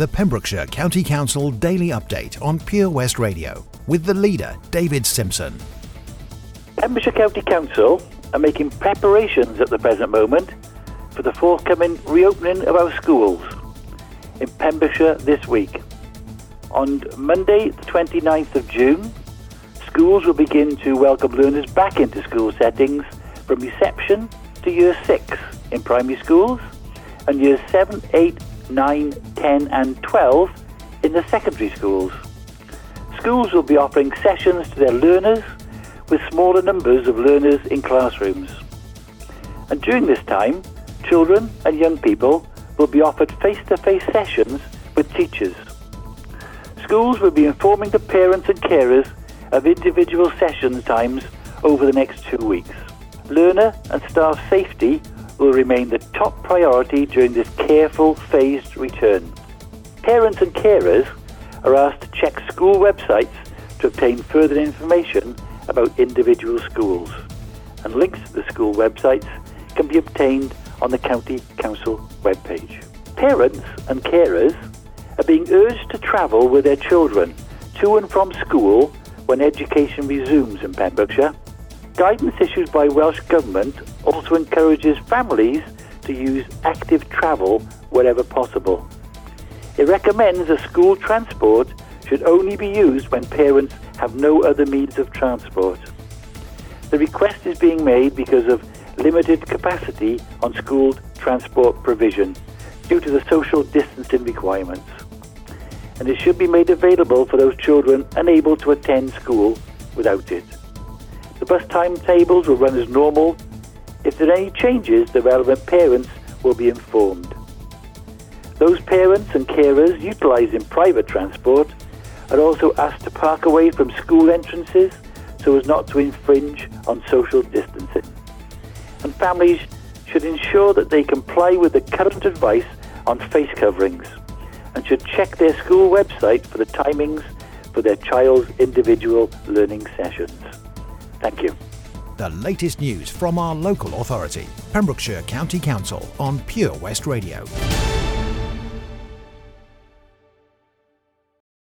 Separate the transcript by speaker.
Speaker 1: the Pembrokeshire County Council Daily Update on Pure West Radio with the leader, David Simpson.
Speaker 2: Pembrokeshire County Council are making preparations at the present moment for the forthcoming reopening of our schools in Pembrokeshire this week. On Monday, the 29th of June, schools will begin to welcome learners back into school settings from reception to year 6 in primary schools and years 7, 8, 9, 10 and 12 in the secondary schools. Schools will be offering sessions to their learners with smaller numbers of learners in classrooms. And during this time, children and young people will be offered face-to-face sessions with teachers. Schools will be informing the parents and carers of individual sessions times over the next two weeks. Learner and staff safety will remain the top priority during this careful, phased return. Parents and carers are asked to check school websites to obtain further information about individual schools, and links to the school websites can be obtained on the County Council webpage. Parents and carers are being urged to travel with their children to and from school when education resumes in Pembrokeshire. Guidance issued by Welsh Government also encourages families to use active travel wherever possible. It recommends that school transport should only be used when parents have no other means of transport. The request is being made because of limited capacity on school transport provision due to the social distancing requirements. And it should be made available for those children unable to attend school without it. The bus timetables will run as normal. If there are any changes, the relevant parents will be informed. Those parents and carers utilising private transport are also asked to park away from school entrances so as not to infringe on social distancing. And families should ensure that they comply with the current advice on face coverings and should check their school website for the timings for their child's individual learning sessions. Thank you.
Speaker 1: The latest news from our local authority, Pembrokeshire County Council on Pure West Radio.